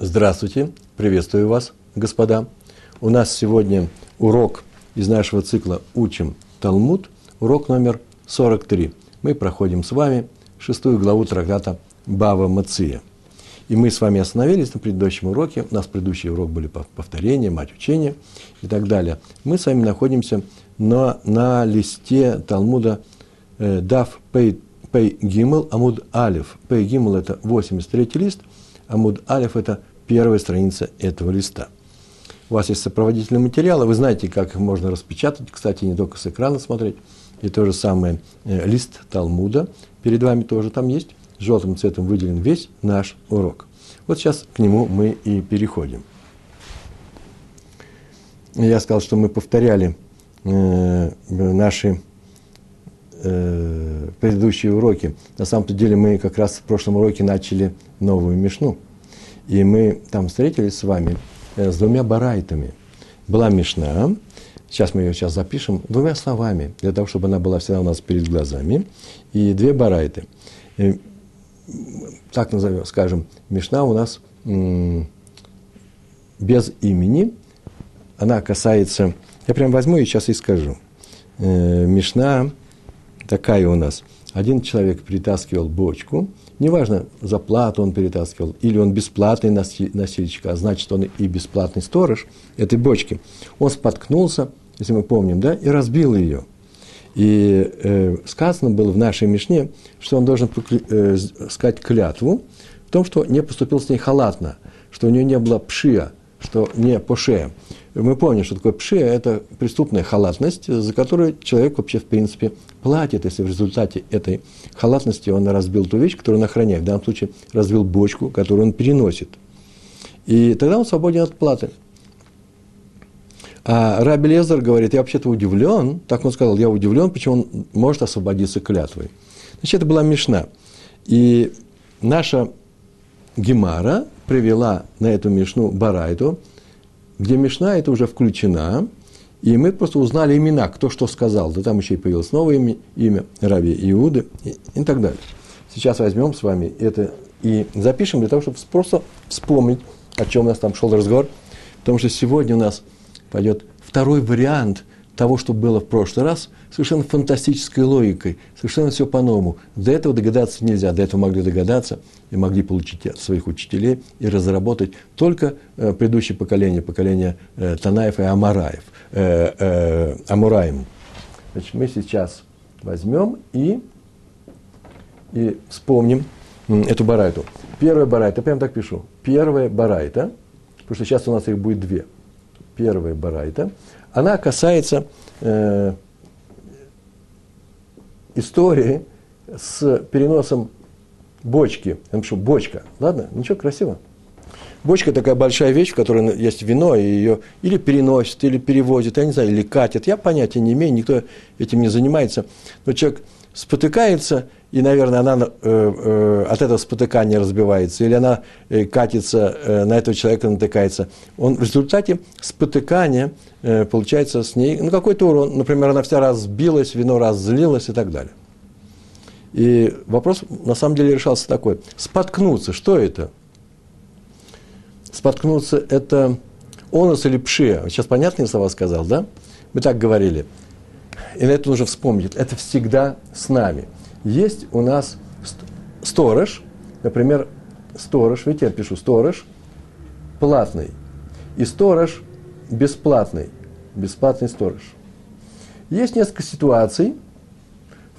Здравствуйте, приветствую вас, господа. У нас сегодня урок из нашего цикла «Учим Талмуд», урок номер 43. Мы проходим с вами шестую главу трактата Бава Мация. И мы с вами остановились на предыдущем уроке. У нас предыдущий урок были повторения, мать учения и так далее. Мы с вами находимся на, на листе Талмуда э, Дав Пей, Пей Гимл Амуд Алиф. Пей Гимл – это 83 лист, Амуд Алиф – это первая страница этого листа. У вас есть сопроводительные материалы, вы знаете, как их можно распечатать, кстати, не только с экрана смотреть. И то же самое э, лист Талмуда перед вами тоже там есть. Желтым цветом выделен весь наш урок. Вот сейчас к нему мы и переходим. Я сказал, что мы повторяли э, наши э, предыдущие уроки. На самом-то деле мы как раз в прошлом уроке начали новую мешну – и мы там встретились с вами э, с двумя барайтами. Была Мишна, сейчас мы ее сейчас запишем, двумя словами, для того, чтобы она была всегда у нас перед глазами, и две барайты. И, так назовем, скажем, Мишна у нас без имени, она касается, я прям возьму и сейчас и скажу. Э, Мишна такая у нас. Один человек притаскивал бочку, Неважно, за плату он перетаскивал, или он бесплатный носильщик, а значит, он и бесплатный сторож этой бочки. Он споткнулся, если мы помним, да, и разбил ее. И э, сказано было в нашей Мишне, что он должен э, сказать клятву в том, что не поступил с ней халатно, что у нее не было пшия, что не поше. Мы помним, что такое пшия – это преступная халатность, за которую человек вообще, в принципе, платит, если в результате этой халатности он разбил ту вещь, которую он охраняет. В данном случае разбил бочку, которую он переносит. И тогда он свободен от платы. А Раби Лезер говорит, я вообще-то удивлен, так он сказал, я удивлен, почему он может освободиться клятвой. Значит, это была Мишна. И наша Гемара привела на эту Мишну Барайту, где Мишна это уже включена, и мы просто узнали имена, кто что сказал. Да там еще и появилось новое имя, имя Раби Иуды и, и так далее. Сейчас возьмем с вами это и запишем для того, чтобы просто вспомнить, о чем у нас там шел разговор. Потому что сегодня у нас пойдет второй вариант того, что было в прошлый раз, совершенно фантастической логикой, совершенно все по-новому. До этого догадаться нельзя, до этого могли догадаться и могли получить от своих учителей и разработать только э, предыдущее поколение, поколение э, Танаев и Амараев, э, э, Амураем. Значит, мы сейчас возьмем и, и вспомним эту барайту. Первая барайта, прям так пишу, первая барайта, потому что сейчас у нас их будет две. Первая барайта – она касается э, истории с переносом бочки. Я напишу бочка. Ладно? Ничего, красиво. Бочка такая большая вещь, в которой есть вино, и ее или переносят, или перевозят, я не знаю, или катят. Я понятия не имею, никто этим не занимается. Но человек спотыкается, и, наверное, она э, э, от этого спотыкания разбивается, или она э, катится, э, на этого человека натыкается. Он в результате спотыкания э, получается с ней ну, какой-то урон. Например, она вся разбилась, вино разлилось и так далее. И вопрос на самом деле решался такой. Споткнуться, что это? Споткнуться – это онус или пшия. Сейчас понятные слова сказал, да? Мы так говорили. И на это нужно вспомнить. Это всегда с нами – есть у нас сторож, например, сторож, видите, я пишу сторож, платный, и сторож бесплатный, бесплатный сторож. Есть несколько ситуаций,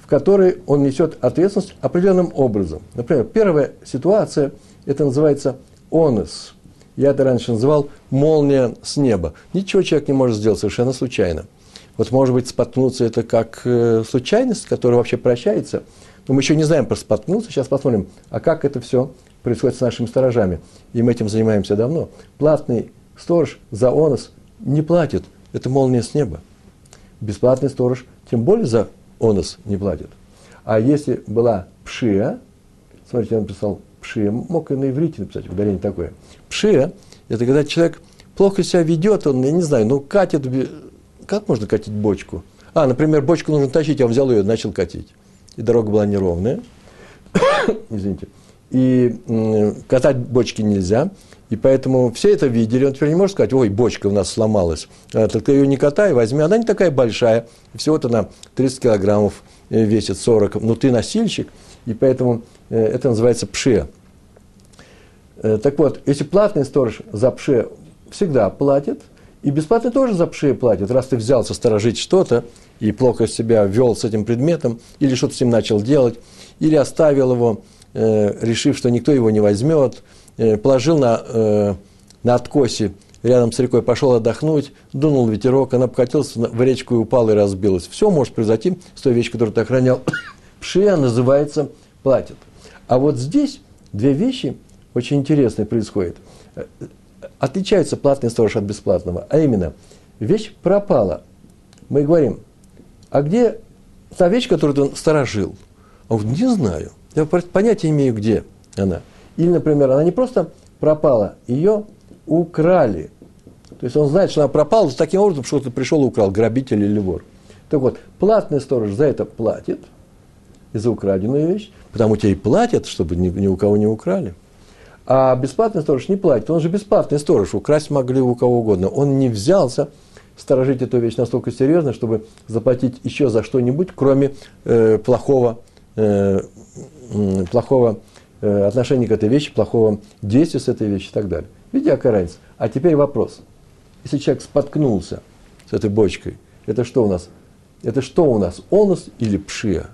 в которой он несет ответственность определенным образом. Например, первая ситуация, это называется онос. Я это раньше называл молния с неба. Ничего человек не может сделать совершенно случайно – вот, может быть, споткнуться это как э, случайность, которая вообще прощается. Но мы еще не знаем про споткнуться. Сейчас посмотрим, а как это все происходит с нашими сторожами. И мы этим занимаемся давно. Платный сторож за онос не платит. Это молния с неба. Бесплатный сторож тем более за онос не платит. А если была пшия, смотрите, я написал пшия, мог и на иврите написать, ударение такое. Пшия – это когда человек плохо себя ведет, он, я не знаю, ну, катит как можно катить бочку? А, например, бочку нужно тащить, я взял ее и начал катить. И дорога была неровная. Извините. и катать бочки нельзя. И поэтому все это видели, он теперь не может сказать, ой, бочка у нас сломалась. А, только ее не катай, возьми, она не такая большая, всего-то на 30 килограммов э, весит 40, но ты носильщик, и поэтому э, это называется пше. Э, так вот, если платный сторож за пше всегда платит, и бесплатный тоже за пше платит, раз ты взялся сторожить что-то, и плохо себя вел с этим предметом, или что-то с ним начал делать, или оставил его, решив, что никто его не возьмет, Э, положил на, э, на откосе рядом с рекой, пошел отдохнуть, дунул ветерок, она покатилась в речку и упала и разбилась. Все может произойти с той вещью, которую ты охранял. Пшия называется платит. А вот здесь две вещи очень интересные происходят. Отличается платный сторож от бесплатного. А именно, вещь пропала. Мы говорим, а где та вещь, которую ты сторожил? А вот не знаю. Я понятия имею, где она. Или, например, она не просто пропала, ее украли. То есть он знает, что она пропала таким образом, что ты пришел и украл, грабитель или вор. Так вот, платный сторож за это платит, и за украденную вещь, потому что и платят, чтобы ни, ни у кого не украли. А бесплатный сторож не платит, он же бесплатный сторож, украсть могли у кого угодно. Он не взялся сторожить эту вещь настолько серьезно, чтобы заплатить еще за что-нибудь, кроме э, плохого, э, плохого Э, отношение к этой вещи, плохого действия с этой вещью и так далее. Видите, какая разница? А теперь вопрос. Если человек споткнулся с этой бочкой, это что у нас? Это что у нас? Онус или пшия?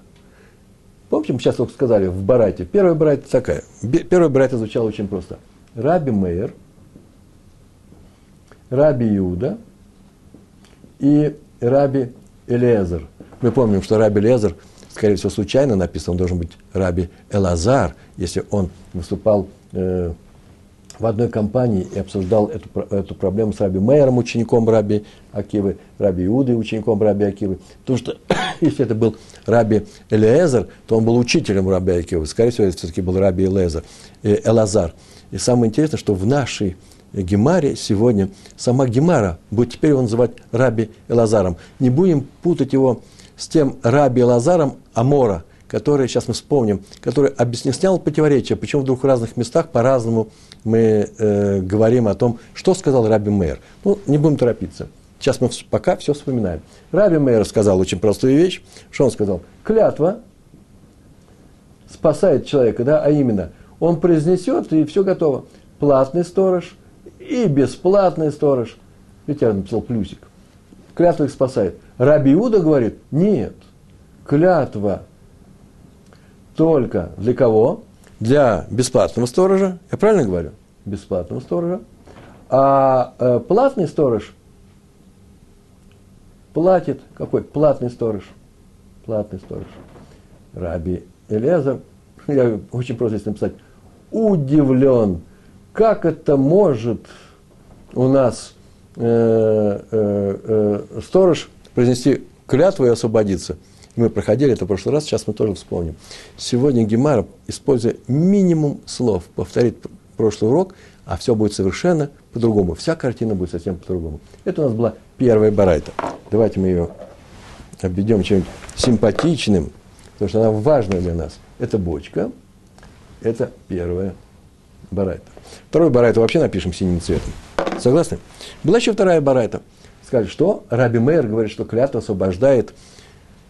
Помните, мы сейчас только сказали в Барате. Первая Барайта такая. Первая Барайта звучала очень просто. Раби Мейер, Раби Иуда и Раби Элезер. Мы помним, что Раби Элезер – скорее всего, случайно написано, он должен быть Раби Элазар, если он выступал э, в одной компании и обсуждал эту, эту проблему с Раби Мейером, учеником Раби Акивы, Раби Иудой, учеником Раби Акивы. Потому что, если это был Раби Элиезер, то он был учителем Раби Акивы. Скорее всего, это все-таки был Раби Элезер, э, Элазар. И самое интересное, что в нашей Гемаре сегодня сама Гемара будет теперь его называть Раби Элазаром. Не будем путать его с тем Раби Лазаром Амора, который, сейчас мы вспомним, который объяснял противоречия, причем в разных местах по-разному мы э, говорим о том, что сказал Раби Мейер. Ну, не будем торопиться. Сейчас мы пока все вспоминаем. Раби Мейер сказал очень простую вещь. Что он сказал? Клятва спасает человека, да, а именно, он произнесет, и все готово. Платный сторож и бесплатный сторож. Видите, я написал плюсик. Клятва их спасает. Раби Иуда говорит, нет, клятва только для кого? Для бесплатного сторожа. Я правильно говорю? Бесплатного сторожа. А э, платный сторож платит, какой? Платный сторож. Платный сторож. Раби Элезар, я очень просто здесь написать, удивлен, как это может у нас э, э, э, сторож произнести клятву и освободиться. Мы проходили это в прошлый раз, сейчас мы тоже вспомним. Сегодня Гемара, используя минимум слов, повторит прошлый урок, а все будет совершенно по-другому. Вся картина будет совсем по-другому. Это у нас была первая барайта. Давайте мы ее обведем чем-нибудь симпатичным, потому что она важна для нас. Это бочка, это первая барайта. Второй барайта вообще напишем синим цветом. Согласны? Была еще вторая барайта – сказали, что Раби Мейер говорит, что клятва освобождает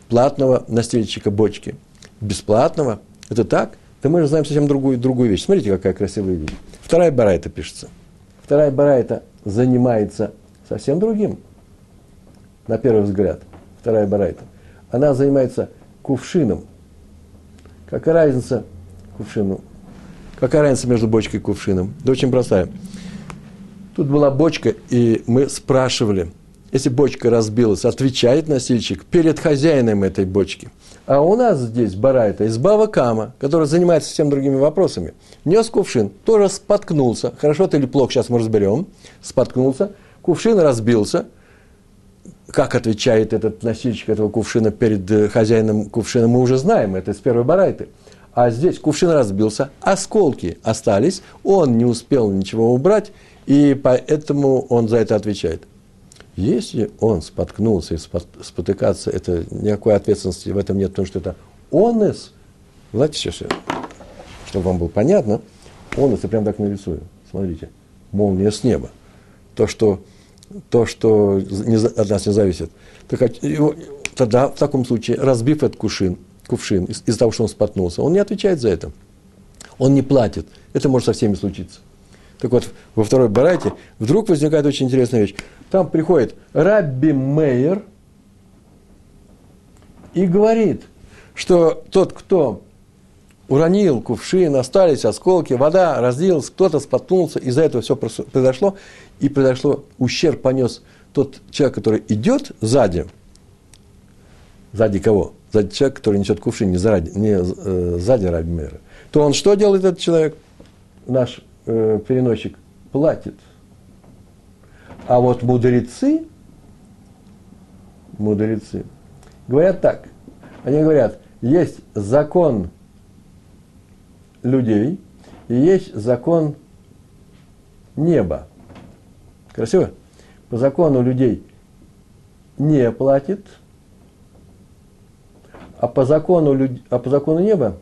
платного настильщика бочки. Бесплатного. Это так? То мы же знаем совсем другую, другую вещь. Смотрите, какая красивая вещь. Вторая барайта пишется. Вторая барайта занимается совсем другим. На первый взгляд. Вторая барайта. Она занимается кувшином. Какая разница кувшину? Какая разница между бочкой и кувшином? Да очень простая. Тут была бочка, и мы спрашивали – если бочка разбилась, отвечает носильщик перед хозяином этой бочки. А у нас здесь барайта из Бавакама, который занимается всем другими вопросами. Нес кувшин, тоже споткнулся. Хорошо это или плохо, сейчас мы разберем. Споткнулся, кувшин разбился. Как отвечает этот носильщик этого кувшина перед э, хозяином кувшина, мы уже знаем, это из первой барайты. А здесь кувшин разбился, осколки остались, он не успел ничего убрать, и поэтому он за это отвечает. Если он споткнулся и спотыкаться, это никакой ответственности в этом нет, потому что это онес. Знаете, сейчас я чтобы вам было понятно, он это прям так нарисую. Смотрите, молния с неба. То, что, то, что не, от нас не зависит. Так, его, тогда, в таком случае, разбив этот кувшин, кувшин из- из-за того, что он споткнулся, он не отвечает за это. Он не платит. Это может со всеми случиться. Так вот, во второй барайте вдруг возникает очень интересная вещь. Там приходит Рабби Мейер и говорит, что тот, кто уронил кувшин, остались осколки, вода разлилась, кто-то споткнулся, из-за этого все произошло, и произошло, ущерб понес тот человек, который идет сзади, сзади кого? Сзади человека, который несет кувшин, не, заради, не э, сзади Раби Мейера. То он что делает этот человек? Наш э, переносчик платит. А вот мудрецы, мудрецы, говорят так. Они говорят, есть закон людей и есть закон неба. Красиво? По закону людей не платит, а по закону, люд... а по закону неба,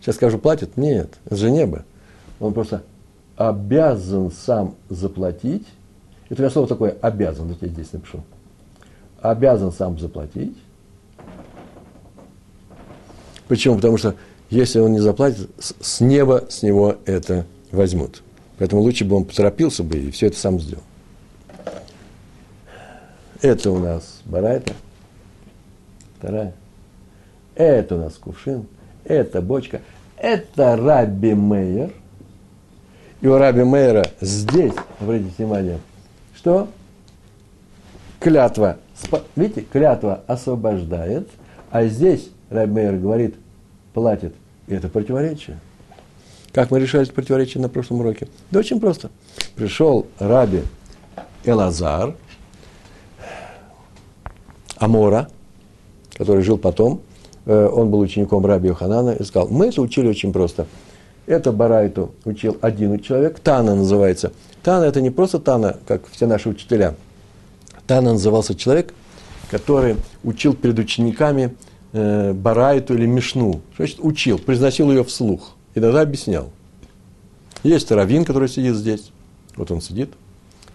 сейчас скажу, платит? Нет, это же небо. Он просто обязан сам заплатить. Это слово такое обязан, вот я здесь напишу. Обязан сам заплатить. Почему? Потому что если он не заплатит, с неба с него это возьмут. Поэтому лучше бы он поторопился бы и все это сам сделал. Это у нас барайта. Вторая. Это у нас кувшин. Это бочка. Это Раби Мейер. И у Раби Мейера здесь, обратите внимание, что клятва, видите, клятва освобождает, а здесь Раби Мейер говорит, платит. И это противоречие. Как мы решали это противоречие на прошлом уроке? Да очень просто. Пришел Раби Элазар, Амора, который жил потом, он был учеником Раби Йоханана, и сказал, мы это учили очень просто. Это Барайту учил один человек, Тана называется. Тана – это не просто Тана, как все наши учителя. Тана назывался человек, который учил перед учениками э, Барайту или Мишну. Значит, учил, произносил ее вслух. И тогда объяснял. Есть Равин, который сидит здесь. Вот он сидит.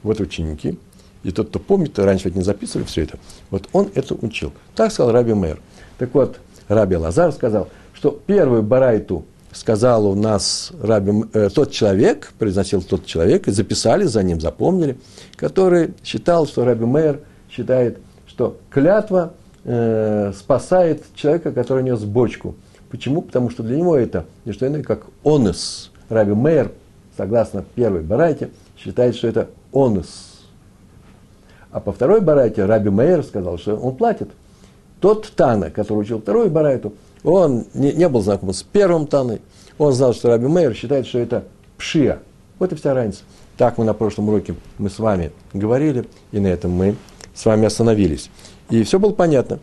Вот ученики. И тот, кто помнит, раньше ведь не записывали все это, вот он это учил. Так сказал Раби Мэр. Так вот, Раби Лазар сказал, что первую барайту сказал у нас Раби, э, тот человек, произносил тот человек, и записали за ним, запомнили, который считал, что Раби Мэр считает, что клятва э, спасает человека, который нес бочку. Почему? Потому что для него это не что иное, как онес. Раби Мейер, согласно первой барайте, считает, что это онес. А по второй барайте Раби Мейер сказал, что он платит. Тот Тана, который учил вторую барайту, он не, не был знаком с первым Таной. Он знал, что Раби Мейер считает, что это пшия. Вот и вся разница. Так мы на прошлом уроке мы с вами говорили, и на этом мы с вами остановились. И все было понятно.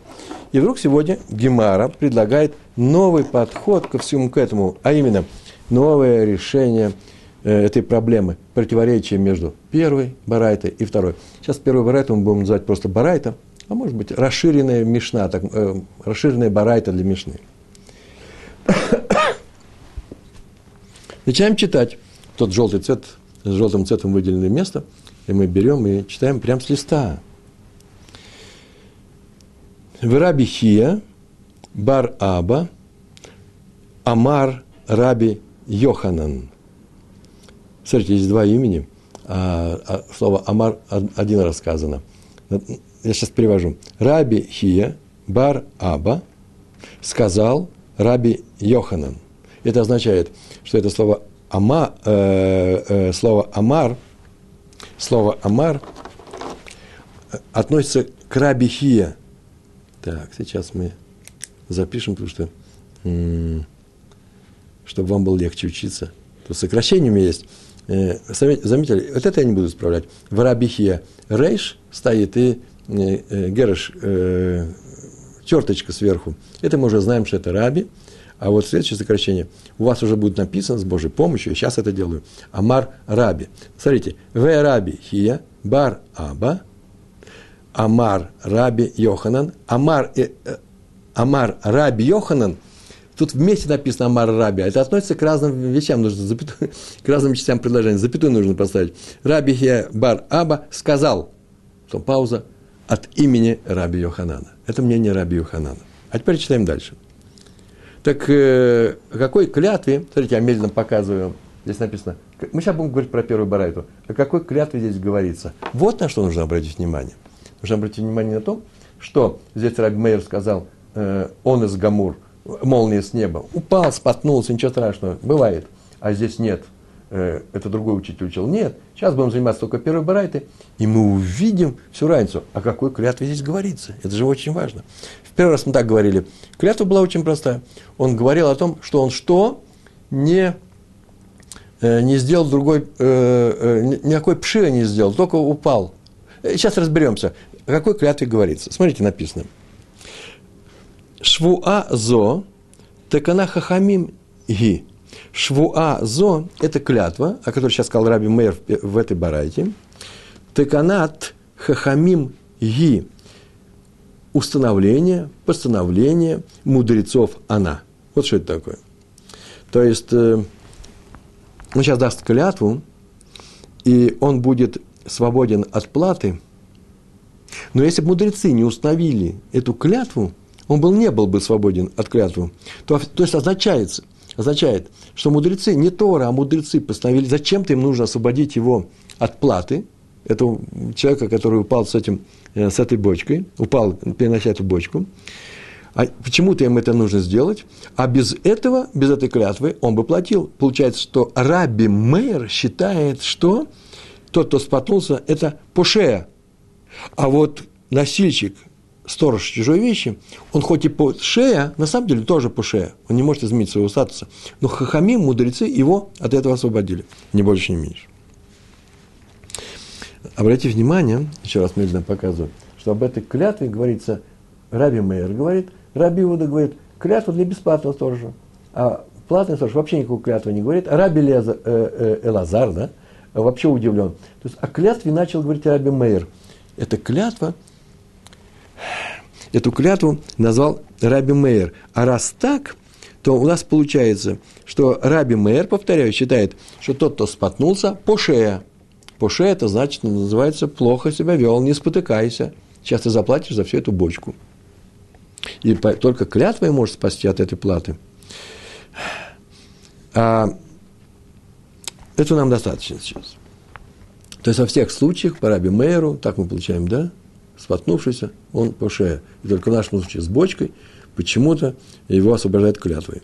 И вдруг сегодня Гемара предлагает новый подход ко всему к этому, а именно новое решение э, этой проблемы, противоречия между первой барайтой и второй. Сейчас первую барайту мы будем называть просто барайта, а может быть расширенная мишна, так, э, расширенная барайта для мишны. Начинаем читать. Тот желтый цвет, с желтым цветом выделенное место, и мы берем и читаем прямо с листа. Раби Хия, Бар Аба, Амар Раби Йоханан. Смотрите, есть два имени, а, а слово Амар один раз сказано. Я сейчас перевожу. Раби Хия, Бар Аба, сказал Раби Йоханан. Это означает, что это слово Ама, э, э, слово Амар, слово Амар относится к Раби Хия. Так, сейчас мы запишем, потому что, чтобы вам было легче учиться. Тут сокращение у меня есть. Заметили, вот это я не буду исправлять. В Рабихия рейш стоит и герыш, черточка сверху. Это мы уже знаем, что это раби. А вот следующее сокращение у вас уже будет написано с Божьей помощью, я сейчас это делаю. Амар Раби. Смотрите, В Раби Хия, Бар Аба, Амар Раби Йоханан, Амар, э, Амар Раби Йоханан, Тут вместе написано Амар Раби. Это относится к разным вещам, нужно запятую, к разным частям предложения. Запятую нужно поставить. Раби Хе Бар Аба сказал, потом пауза, от имени Раби Йоханана. Это мнение Раби Йоханана. А теперь читаем дальше. Так э, о какой клятве, смотрите, я медленно показываю, здесь написано, мы сейчас будем говорить про первую барайту, о какой клятве здесь говорится. Вот на что нужно обратить внимание. Нужно обратить внимание на то, что здесь Раби Мейер сказал, э, он из Гамур, молния с неба, упал, споткнулся, ничего страшного, бывает. А здесь нет, это другой учитель учил. Нет, сейчас будем заниматься только первой барайтой, и мы увидим всю разницу. О какой клятве здесь говорится? Это же очень важно. В первый раз мы так говорили. Клятва была очень простая. Он говорил о том, что он что? Не, э, не сделал другой, э, никакой пши не сделал, только упал. Сейчас разберемся, о какой клятве говорится. Смотрите, написано. Швуа зо, такана хахамим ги. Швуа зо – это клятва, о которой сейчас сказал Раби Мейер в этой барайте. Теканат хахамим ги – установление, постановление мудрецов она. Вот что это такое. То есть, э, он сейчас даст клятву, и он будет свободен от платы. Но если бы мудрецы не установили эту клятву, он был, не был бы свободен от клятвы. То, то есть означается, означает, что мудрецы, не Тора, а мудрецы постановили, зачем-то им нужно освободить его от платы, этого человека, который упал с, этим, э, с этой бочкой, упал, перенося эту бочку. А почему-то им это нужно сделать, а без этого, без этой клятвы, он бы платил. Получается, что Раби Мейер считает, что тот, кто споткнулся, это пушея. А вот носильщик, сторож чужой вещи, он хоть и по шея, на самом деле тоже по шея, он не может изменить своего статуса, но хахамим, мудрецы, его от этого освободили, не больше, не меньше. Обратите внимание, еще раз медленно показываю, что об этой клятве говорится, Раби Мейер говорит, Раби Иуда говорит, клятва для бесплатного сторожа, а платный сторож вообще никакой клятвы не говорит, а Раби Леза, э, э, Элазар, да, вообще удивлен. То есть о клятве начал говорить Раби Мейер. Эта клятва – эту клятву назвал Раби Мейер. А раз так, то у нас получается, что Раби Мейер, повторяю, считает, что тот, кто споткнулся, по шее. По шее это значит, называется, плохо себя вел, не спотыкайся. Сейчас ты заплатишь за всю эту бочку. И только клятва может спасти от этой платы. А этого нам достаточно сейчас. То есть во всех случаях по Раби Мейеру, так мы получаем, да, споткнувшийся, он по шее. И только в нашем случае с бочкой почему-то его освобождает клятвой.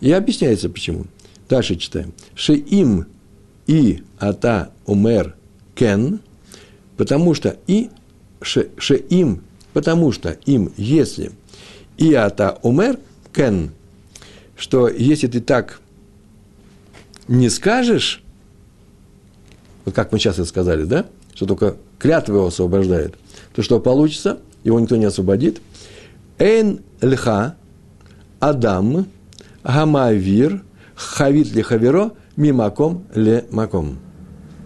И объясняется почему. Дальше читаем. Шеим и ата умер кен, потому что и ше, шеим, потому что им, если и ата умер кен, что если ты так не скажешь, вот как мы сейчас это сказали, да, что только клятва его освобождает – то что получится? Его никто не освободит. Эйн льха, Адам, Гамавир, Хавит ли хаверо, мимаком ле маком.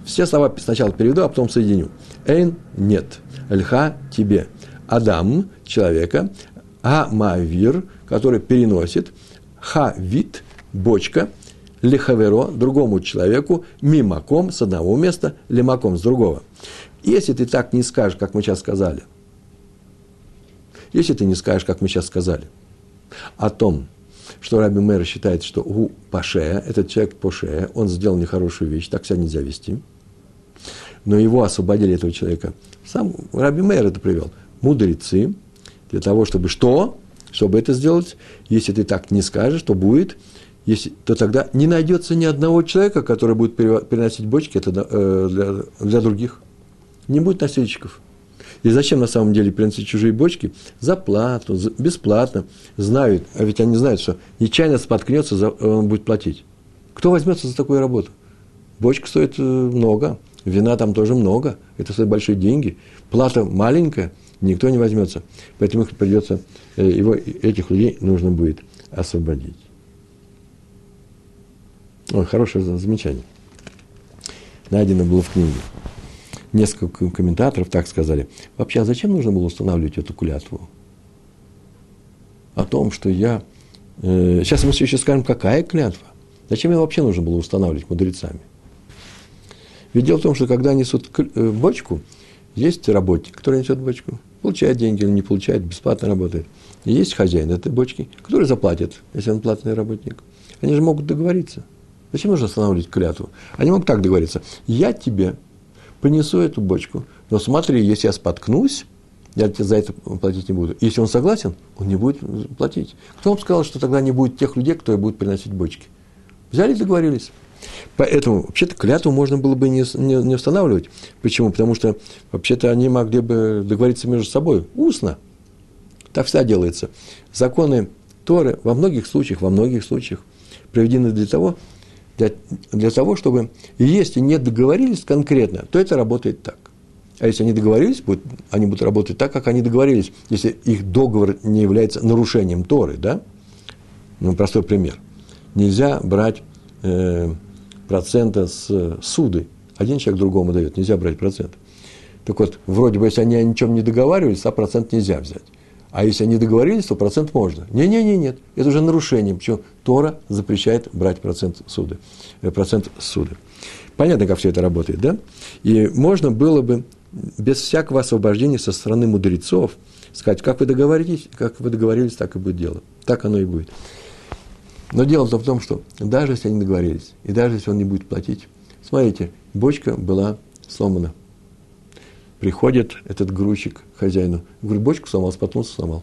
Все слова сначала переведу, а потом соединю. Эйн – нет. Льха – тебе. Адам – человека. Гамавир, который переносит. Хавит – бочка. Лихаверо – другому человеку. Мимаком – с одного места. Лимаком – с другого. Если ты так не скажешь, как мы сейчас сказали, если ты не скажешь, как мы сейчас сказали, о том, что Раби Мэр считает, что у Пашея, этот человек Пашея, он сделал нехорошую вещь, так себя нельзя вести, но его освободили, этого человека. Сам Раби Мэр это привел. Мудрецы, для того, чтобы что? Чтобы это сделать, если ты так не скажешь, то будет, если, то тогда не найдется ни одного человека, который будет переносить бочки это э, для, для других не будет носильщиков. И зачем на самом деле приносить чужие бочки? За плату, за, бесплатно. Знают, а ведь они знают, что нечаянно споткнется, за, он будет платить. Кто возьмется за такую работу? Бочка стоит э, много, вина там тоже много, это стоит большие деньги. Плата маленькая, никто не возьмется. Поэтому их придется, э, его, этих людей нужно будет освободить. Ой, хорошее замечание. Найдено было в книге несколько комментаторов так сказали. Вообще, а зачем нужно было устанавливать эту клятву? О том, что я Э, сейчас мы все еще скажем, какая клятва. Зачем ее вообще нужно было устанавливать мудрецами? Ведь дело в том, что когда несут э, бочку, есть работник, который несет бочку, получает деньги или не получает, бесплатно работает. И есть хозяин этой бочки, который заплатит, если он платный работник. Они же могут договориться. Зачем нужно останавливать клятву? Они могут так договориться. Я тебе принесу эту бочку, но смотри, если я споткнусь, я тебе за это платить не буду. Если он согласен, он не будет платить. Кто вам сказал, что тогда не будет тех людей, которые будут приносить бочки? Взяли и договорились. Поэтому, вообще-то, клятву можно было бы не, не, не устанавливать. Почему? Потому что, вообще-то, они могли бы договориться между собой устно. Так всегда делается. Законы Торы во многих случаях, во многих случаях проведены для того, для, для того, чтобы, если не договорились конкретно, то это работает так. А если они договорились, будут, они будут работать так, как они договорились, если их договор не является нарушением Торы, да? Ну, простой пример. Нельзя брать э, процента с суды. Один человек другому дает, нельзя брать процент. Так вот, вроде бы, если они о ничем не договаривались, а процент нельзя взять. А если они договорились, то процент можно. Не-не-не, нет. Это уже нарушение. Почему? Тора запрещает брать процент суды. Э, процент суды. Понятно, как все это работает, да? И можно было бы без всякого освобождения со стороны мудрецов сказать, как вы договорились, как вы договорились, так и будет дело. Так оно и будет. Но дело в том, что даже если они договорились, и даже если он не будет платить, смотрите, бочка была сломана. Приходит этот грузчик хозяину, говорит, бочку сломал, споткнулся, сломал.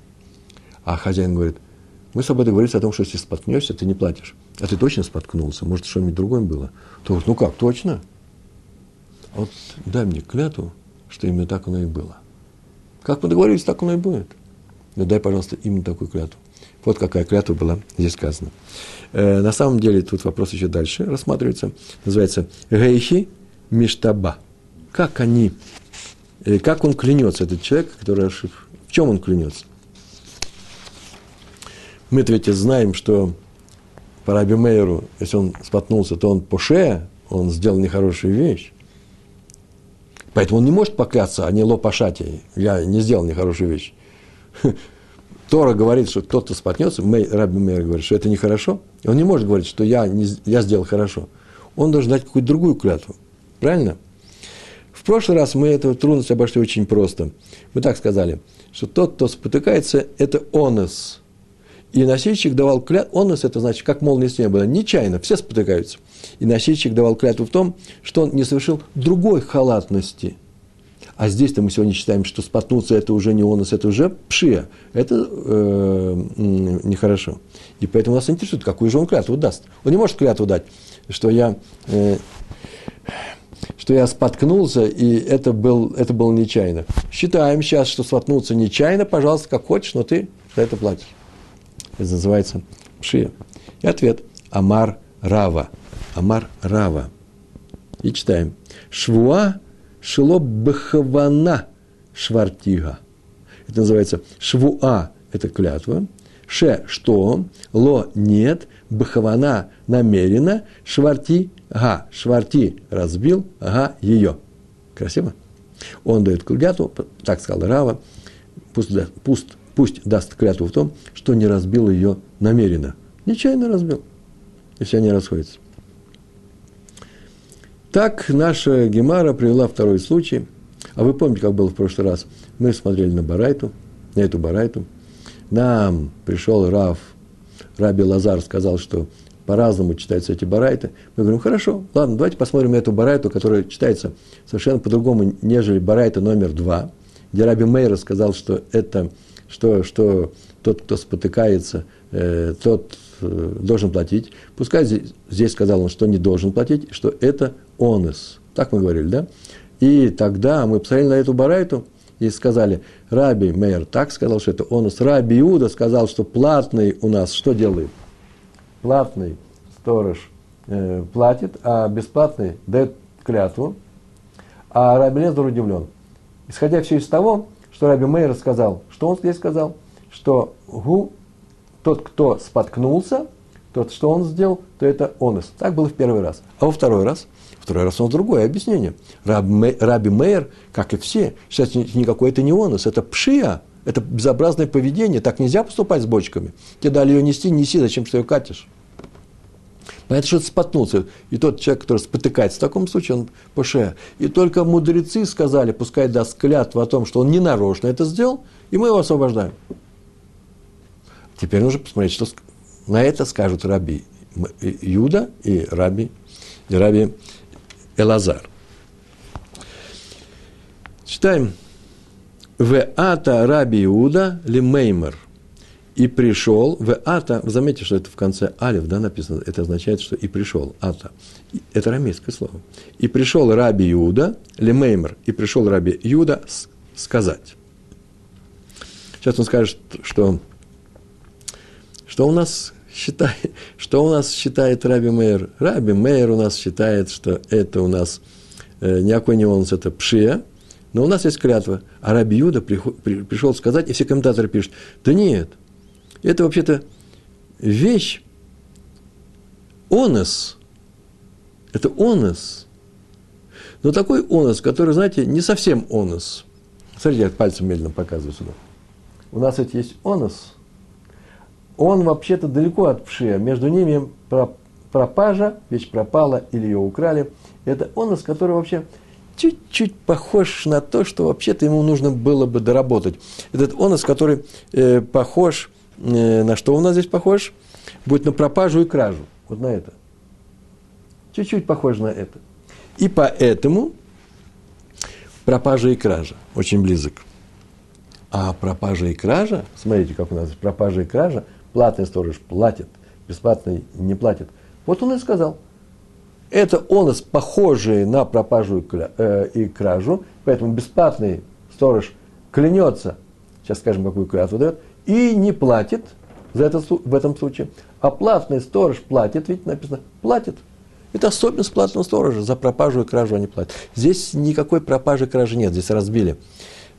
А хозяин говорит, мы с тобой договорились о том, что если споткнешься, ты не платишь. А ты точно споткнулся? Может, что-нибудь другое было? То говорит, ну как, точно? А вот дай мне клятву, что именно так оно и было. Как мы договорились, так оно и будет. Но дай, пожалуйста, именно такую клятву. Вот какая клятва была здесь сказана. Э, на самом деле, тут вопрос еще дальше рассматривается. Называется Гейхи Миштаба. Как они, как он клянется, этот человек, который ошиб, в чем он клянется? Мы-то ведь знаем, что по Раби Мейеру, если он споткнулся, то он по шее, он сделал нехорошую вещь. Поэтому он не может покляться, а не лопашати. Я не сделал нехорошую вещь. Тора говорит, что кто-то споткнется, Мэй, Раби Мейер говорит, что это нехорошо. Он не может говорить, что я, не, я сделал хорошо. Он должен дать какую-то другую клятву. Правильно? В прошлый раз мы эту трудность обошли очень просто. Мы так сказали, что тот, кто спотыкается, это онос. И носильщик давал клятву, онос это значит, как молния с неба, нечаянно, все спотыкаются. И носильщик давал клятву в том, что он не совершил другой халатности – а здесь-то мы сегодня считаем, что споткнуться это уже не онос, это уже пшия. Это э, нехорошо. И поэтому нас интересует, какую же он клятву даст. Он не может клятву дать, что я, э, что я споткнулся, и это, был, это было нечаянно. Считаем сейчас, что споткнуться нечаянно, пожалуйста, как хочешь, но ты за это платишь. Это называется пшия. И ответ. Амар Рава. Амар Рава. И читаем. Швуа Шило бхавана швартига. Это называется швуа, это клятва. Ше – что, ло – нет, бхавана – намеренно, шварти – га, шварти – разбил, га – ее. Красиво? Он дает клятву, так сказал Рава, пусть, пусть, пусть даст клятву в том, что не разбил ее намеренно. Нечаянно разбил, если они расходятся. Так наша Гемара привела второй случай. А вы помните, как было в прошлый раз? Мы смотрели на Барайту, на эту Барайту. Нам пришел Рав, Раби Лазар сказал, что по-разному читаются эти барайты. Мы говорим, хорошо, ладно, давайте посмотрим эту барайту, которая читается совершенно по-другому, нежели барайта номер два, где Раби Мейер сказал, что это, что, что тот, кто спотыкается, э, тот э, должен платить. Пускай здесь, здесь сказал он, что не должен платить, что это онес. Так мы говорили, да? И тогда мы посмотрели на эту барайту и сказали, Раби Мейер так сказал, что это онес. Раби Иуда сказал, что платный у нас что делает? Платный сторож э, платит, а бесплатный дает клятву. А Раби Лезер удивлен. Исходя все из того, что Раби Мейер сказал, что он здесь сказал? Что гу, тот, кто споткнулся, тот, что он сделал, то это онес. Так было в первый раз. А во второй раз – Второй раз он другое объяснение. Раби, Раби Мейер, как и все, считает, никакой это не онос, это пшия. Это безобразное поведение, так нельзя поступать с бочками. Тебе дали ее нести, неси, зачем ты ее катишь? Понятно, что это споткнулся. И тот человек, который спотыкается, в таком случае он ПШ. И только мудрецы сказали, пускай даст клятву о том, что он не нарочно это сделал, и мы его освобождаем. Теперь нужно посмотреть, что на это скажут раби Юда и раби, и раби Элазар. Читаем. В ата раби Иуда лимеймер. И пришел, в ата, вы заметите, что это в конце алиф, да, написано, это означает, что и пришел, ата. Это арамейское слово. И пришел раби Иуда, лимеймер, и пришел раби Иуда сказать. Сейчас он скажет, что, что у нас считает, что у нас считает Раби Мейер? Раби Мейер у нас считает, что это у нас э, никакой не он, это пшия, но у нас есть клятва. А Раби Юда пришел сказать, и все комментаторы пишут, да нет, это вообще-то вещь, онос, это онос, но такой онос, который, знаете, не совсем онос. Смотрите, я пальцем медленно показываю сюда. У нас ведь есть онос – он вообще-то далеко от пшия. Между ними пропажа, вещь пропала или ее украли. Это онос, который вообще чуть-чуть похож на то, что вообще-то ему нужно было бы доработать. Этот онос, который э, похож, э, на что у нас здесь похож? Будет на пропажу и кражу. Вот на это. Чуть-чуть похож на это. И поэтому пропажа и кража очень близок. А пропажа и кража, смотрите, как у нас пропажа и кража – платный сторож платит, бесплатный не платит. Вот он и сказал. Это онос, похожий на пропажу и, э, и кражу, поэтому бесплатный сторож клянется, сейчас скажем, какую клятву дает, и не платит за это, в этом случае. А платный сторож платит, видите, написано, платит. Это особенность платного сторожа, за пропажу и кражу они платят. Здесь никакой пропажи и кражи нет, здесь разбили.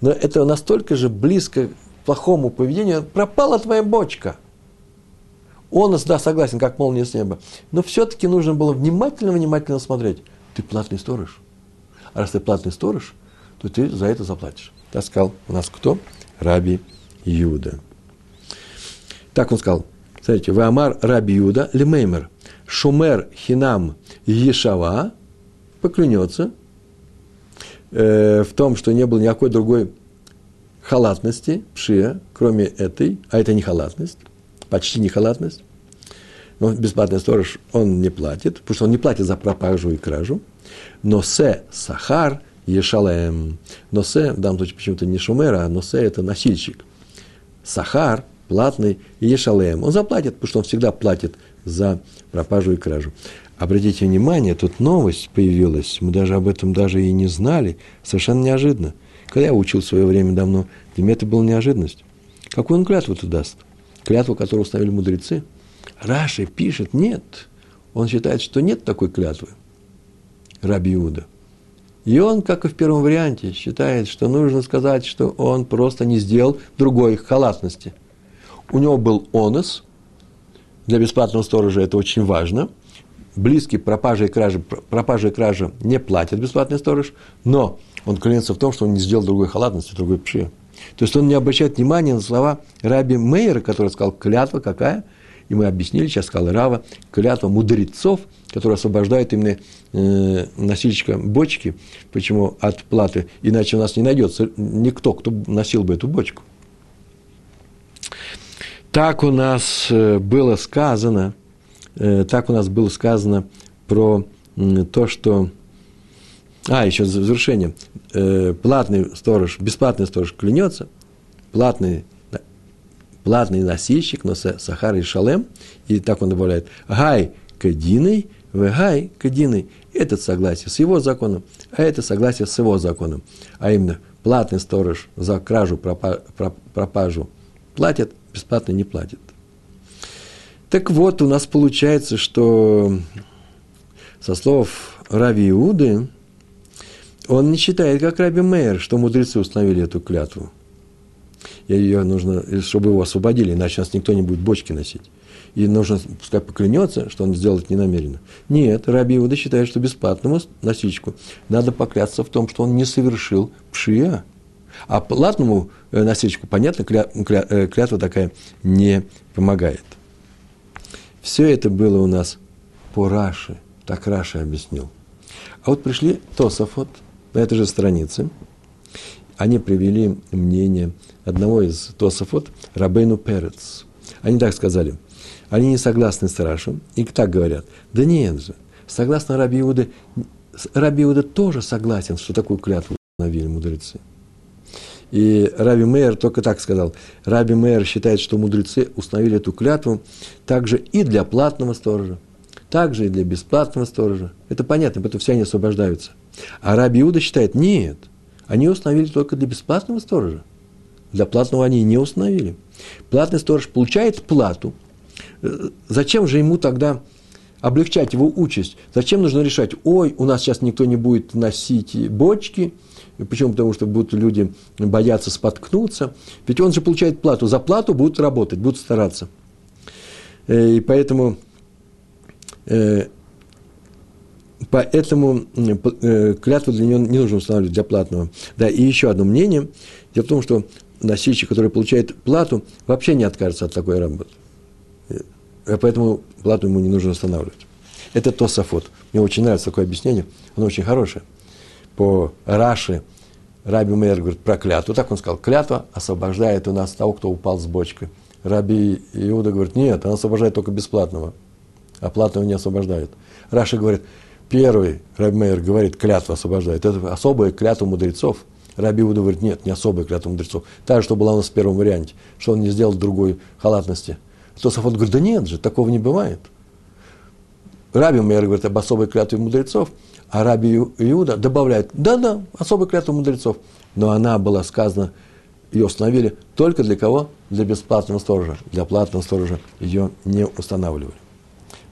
Но это настолько же близко к плохому поведению. Пропала твоя бочка – он, да, согласен, как молния с неба. Но все-таки нужно было внимательно-внимательно смотреть. Ты платный сторож. А раз ты платный сторож, то ты за это заплатишь. Так сказал у нас кто? Раби Юда. Так он сказал. Смотрите, Ваамар Раби Юда лемеймер. Шумер хинам ешава поклянется э, в том, что не было никакой другой халатности, пшия, кроме этой, а это не халатность, почти не халатность. Но бесплатный сторож, он не платит, потому что он не платит за пропажу и кражу. Но се сахар ешалем. Но се, в данном случае почему-то не шумера, а но се это носильщик. Сахар, платный, ешалем. Он заплатит, потому что он всегда платит за пропажу и кражу. Обратите внимание, тут новость появилась, мы даже об этом даже и не знали, совершенно неожиданно. Когда я учил в свое время давно, для меня это была неожиданность. Какую он клятву тут даст? Клятву, которую установили мудрецы. Раши пишет, нет. Он считает, что нет такой клятвы. Раби Иуда. И он, как и в первом варианте, считает, что нужно сказать, что он просто не сделал другой халатности. У него был онос, для бесплатного сторожа это очень важно. Близкий пропажа и кража, пропажа и кража не платит бесплатный сторож, но он клянется в том, что он не сделал другой халатности, другой пши. То есть он не обращает внимания на слова Раби Мейера, который сказал, клятва какая? И мы объяснили, сейчас сказал Рава, клятва мудрецов, который освобождает именно э, носильщика бочки. Почему? От платы. Иначе у нас не найдется никто, кто носил бы эту бочку. Так у нас э, было сказано, э, так у нас было сказано про то, что а, еще завершение. Э, платный сторож, бесплатный сторож клянется, платный, платный носильщик, но сахар и шалем, и так он добавляет, гай кадиной, гай кадиной. Это согласие с его законом, а это согласие с его законом. А именно, платный сторож за кражу, пропажу платит, бесплатно не платит. Так вот, у нас получается, что со слов Рави Иуды, он не считает, как Раби Мейер, что мудрецы установили эту клятву. Ее нужно, чтобы его освободили, иначе нас никто не будет бочки носить. И нужно, пускай поклянется, что он сделает ненамеренно. Нет, Раби Иуда считает, что бесплатному носильщику надо поклясться в том, что он не совершил пшия. А платному э, носильщику, понятно, кля, кля, э, клятва такая не помогает. Все это было у нас по Раши, так Раши объяснил. А вот пришли Тософот на этой же странице, они привели мнение одного из Тософот, Рабейну Перец. Они так сказали, они не согласны с Рашем, и так говорят, да нет же, согласно Раби Иуде, Раби Иуда тоже согласен, что такую клятву установили мудрецы. И Раби Мейер только так сказал. Раби Мейер считает, что мудрецы установили эту клятву также и для платного сторожа, также и для бесплатного сторожа. Это понятно, потому все они освобождаются. А Раби Иуда считает, нет, они установили только для бесплатного сторожа. Для платного они не установили. Платный сторож получает плату. Э, зачем же ему тогда облегчать его участь? Зачем нужно решать, ой, у нас сейчас никто не будет носить бочки – Почему? Потому что будут люди бояться споткнуться. Ведь он же получает плату. За плату будут работать, будут стараться. Э, и поэтому, э, поэтому э, клятву для него не нужно устанавливать для платного. Да, и еще одно мнение. Дело в том, что носильщик, который получает плату, вообще не откажется от такой работы. Поэтому плату ему не нужно устанавливать. Это Тософот. Мне очень нравится такое объяснение. Оно очень хорошее по Раши Раби Мейер говорит про клятву. Так он сказал, клятва освобождает у нас того, кто упал с бочкой. Раби Иуда говорит, нет, она освобождает только бесплатного, а платного не освобождает. Раши говорит, первый Раби Мейер говорит, клятва освобождает. Это особая клятва мудрецов. Раби Иуда говорит, нет, не особая клятва мудрецов. Та же, что была у нас в первом варианте, что он не сделал другой халатности. Тософот говорит, да нет же, такого не бывает. Раби Мейер говорит об особой клятве мудрецов – а Раби Иуда добавляет, да-да, особая клятва мудрецов. Но она была сказана, ее установили только для кого? Для бесплатного сторожа. Для платного сторожа ее не устанавливали.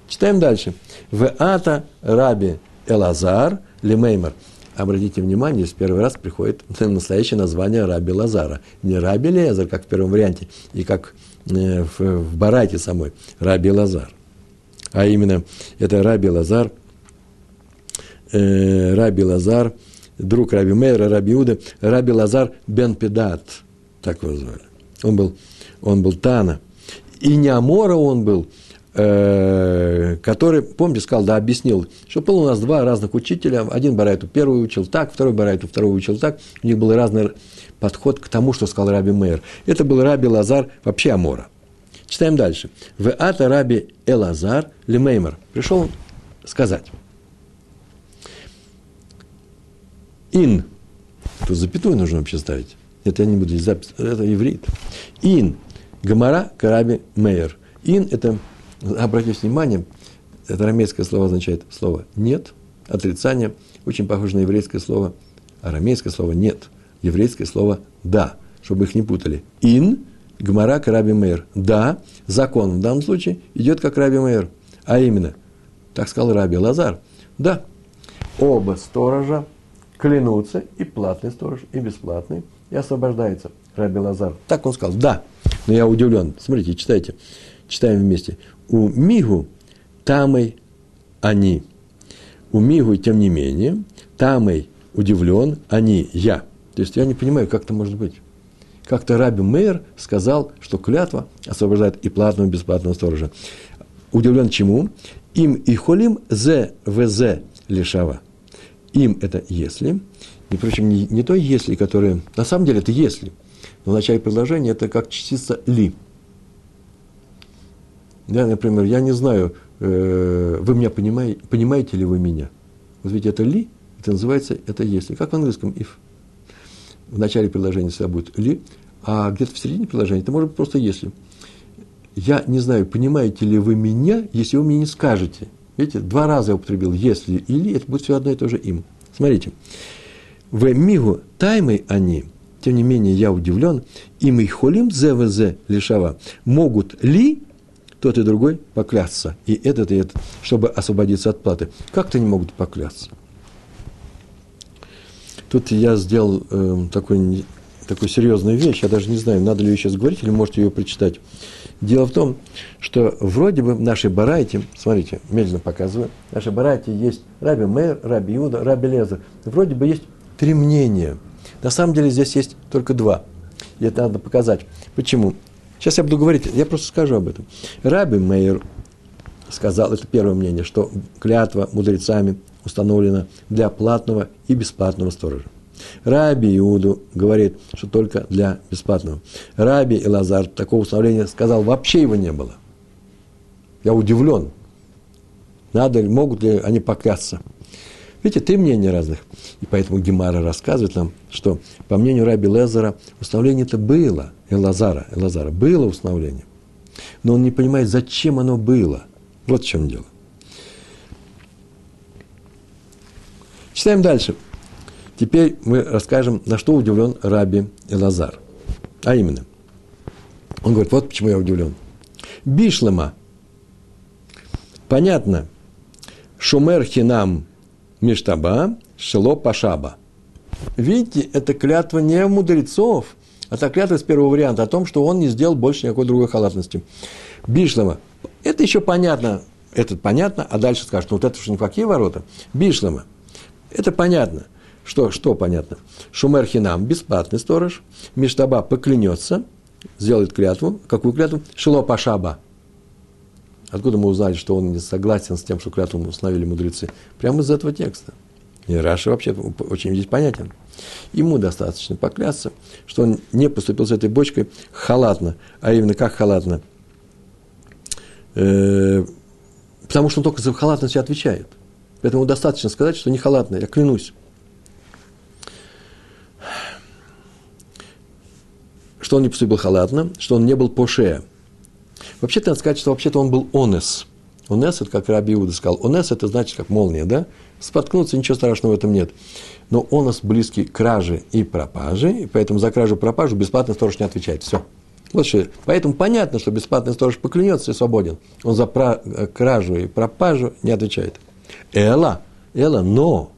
Читаем дальше. В ата Раби Элазар Лемеймер. Обратите внимание, здесь первый раз приходит настоящее название Раби Лазара. Не Раби Лезар, как в первом варианте, и как э, в, в Барайте самой, Раби Лазар. А именно, это Раби Лазар – э, Раби Лазар, друг Раби Мейра, Раби Иуда, Раби Лазар бен Педат, так его звали. Он был, он был Тана. И не Амора он был, который, помните, сказал, да, объяснил, что был у нас два разных учителя, один Барайту первый учил так, второй Барайту второй учил так, у них был разный подход к тому, что сказал Раби Мейер. Это был Раби Лазар, вообще Амора. Читаем дальше. В ата Раби Элазар Лемеймер. Пришел сказать. Ин. Тут запятую нужно вообще ставить. Это я не буду здесь запись. Это иврит. Ин. Гамара Караби Мейер. Ин – это, обратите внимание, это арамейское слово означает слово «нет», отрицание, очень похоже на еврейское слово, арамейское слово «нет», еврейское слово «да», чтобы их не путали. «Ин» – Гмара Караби Мейер. «Да», закон в данном случае идет как Раби Мейер, а именно, так сказал Раби Лазар, «да». Оба сторожа клянутся, и платный сторож, и бесплатный, и освобождается Раби Лазар. Так он сказал, да, но я удивлен. Смотрите, читайте, читаем вместе. У Мигу тамой они. У Мигу, тем не менее, тамой удивлен, они, я. То есть я не понимаю, как это может быть. Как-то Раби Мейер сказал, что клятва освобождает и платного, и бесплатного сторожа. Удивлен чему? Им и холим зе вз лишава им это если, и, впрочем, не, не то если, которое, на самом деле это если, но в начале предложения это как частица ли. Да, например, я не знаю, э, вы меня понимаете, понимаете ли вы меня? Вот ведь это ли, это называется, это если. Как в английском if. В начале предложения всегда будет ли, а где-то в середине предложения это может быть просто если. Я не знаю, понимаете ли вы меня, если вы мне не скажете – Видите, два раза я употребил «если» или, это будет все одно и то же «им». Смотрите. В мигу таймы они, тем не менее, я удивлен, им и холим зевезе лишава, могут ли тот и другой поклясться, и этот, и этот, чтобы освободиться от платы. Как-то не могут поклясться. Тут я сделал э, такой, такую серьезную вещь, я даже не знаю, надо ли ее сейчас говорить, или можете ее прочитать. Дело в том, что вроде бы в нашей барайте, смотрите, медленно показываю, в нашей барайте есть Раби Мэр, Раби Иуда, Раби Лезер. Вроде бы есть три мнения. На самом деле здесь есть только два. И это надо показать. Почему? Сейчас я буду говорить, я просто скажу об этом. Раби Мейер сказал, это первое мнение, что клятва мудрецами установлена для платного и бесплатного сторожа. Раби Иуду говорит, что только для бесплатного. Раби Лазар такого установления сказал, вообще его не было. Я удивлен. Надо ли, могут ли они поклясться? Видите, три мнения разных. И поэтому Гемара рассказывает нам, что, по мнению Раби Лезера, установление это было, Элазара, Элазара, было установление. Но он не понимает, зачем оно было. Вот в чем дело. Читаем дальше. Теперь мы расскажем, на что удивлен Раби Элазар. А именно, он говорит, вот почему я удивлен. Бишлема. Понятно. Шумер хинам миштаба шело пашаба. Видите, это клятва не мудрецов, а это клятва с первого варианта о том, что он не сделал больше никакой другой халатности. Бишлема. Это еще понятно. Это понятно, а дальше скажут, ну вот это что никакие ворота. Бишлема. Это понятно. Что, что понятно? Шумер хинам, бесплатный сторож. Миштаба поклянется, сделает клятву. Какую клятву? Шило пашаба. Откуда мы узнали, что он не согласен с тем, что клятву установили мудрецы? Прямо из этого текста. И Раша вообще очень здесь понятен. Ему достаточно поклясться, что он не поступил с этой бочкой халатно. А именно как халатно? Э, потому что он только за халатность отвечает. Поэтому достаточно сказать, что не халатно, я клянусь. Что он не поступил халатно, что он не был по шее. Вообще-то надо сказать, что вообще-то он был онес. Онес – это как Раби Иуда сказал. Онес – это значит как молния, да? Споткнуться, ничего страшного в этом нет. Но онес близкий к краже и пропаже, и поэтому за кражу и пропажу бесплатный сторож не отвечает. Все. Вот что. Поэтому понятно, что бесплатный сторож поклянется и свободен. Он за кражу и пропажу не отвечает. Эла, эла, но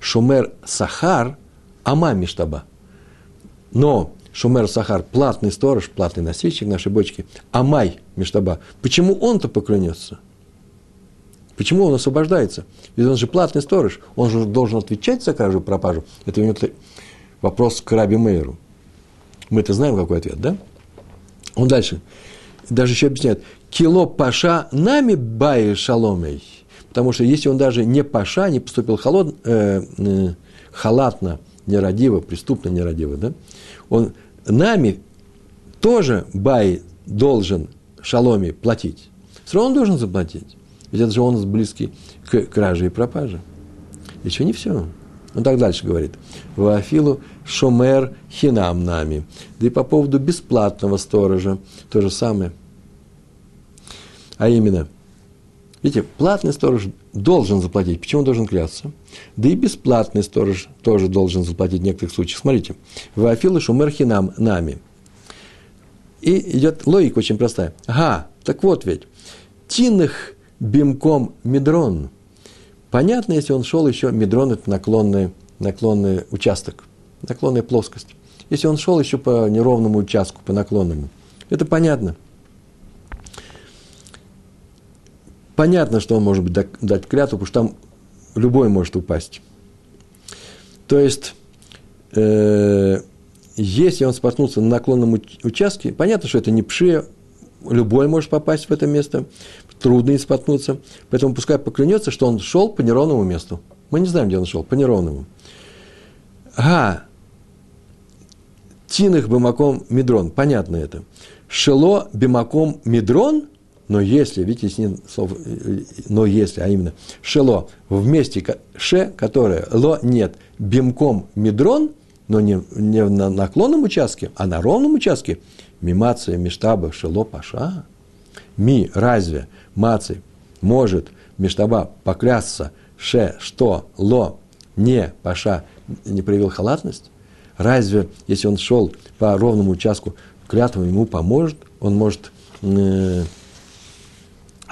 шумер сахар, ама миштаба. Но шумер сахар, платный сторож, платный носильщик нашей бочки, амай миштаба. Почему он-то поклянется? Почему он освобождается? Ведь он же платный сторож, он же должен отвечать за кражу и пропажу. Это у него вопрос к Раби Мейеру. Мы-то знаем, какой ответ, да? Он дальше, даже еще объясняет, кило паша нами баи шаломей. Потому что если он даже не паша, не поступил холод, э, э, халатно, нерадиво, преступно нерадиво, да, он нами тоже бай должен шаломе платить. Все равно он должен заплатить. Ведь это же он близкий к краже и пропаже. Еще не все. Он так дальше говорит. Вафилу шомер хинам нами. Да и по поводу бесплатного сторожа то же самое. А именно – Видите, платный сторож должен заплатить. Почему должен клясться? Да и бесплатный сторож тоже должен заплатить в некоторых случаях. Смотрите, Вафилы Шумерхинам нами. И идет логика очень простая. Ага, так вот ведь. Тинах бимком медрон. Понятно, если он шел еще, медрон – это наклонный, наклонный участок, наклонная плоскость. Если он шел еще по неровному участку, по наклонному, это понятно – понятно, что он может быть дать клятву, потому что там любой может упасть. То есть, э, если он споткнулся на наклонном участке, понятно, что это не пшия, любой может попасть в это место, трудно не споткнуться, поэтому пускай поклянется, что он шел по неровному месту. Мы не знаем, где он шел, по неровному. А, Тинах бимаком медрон, понятно это. Шело бимаком медрон – но если, видите, здесь нет слов «но если», а именно «шело» в месте «ше», которое «ло» нет, «бимком» «мидрон», но не, не на наклонном участке, а на ровном участке, «мимация», «миштаба», «шело», «паша». «Ми» разве «маци» может «миштаба» поклясться «ше», «что», «ло», «не», «паша» не проявил халатность? Разве, если он шел по ровному участку, клятва ему поможет, он может э,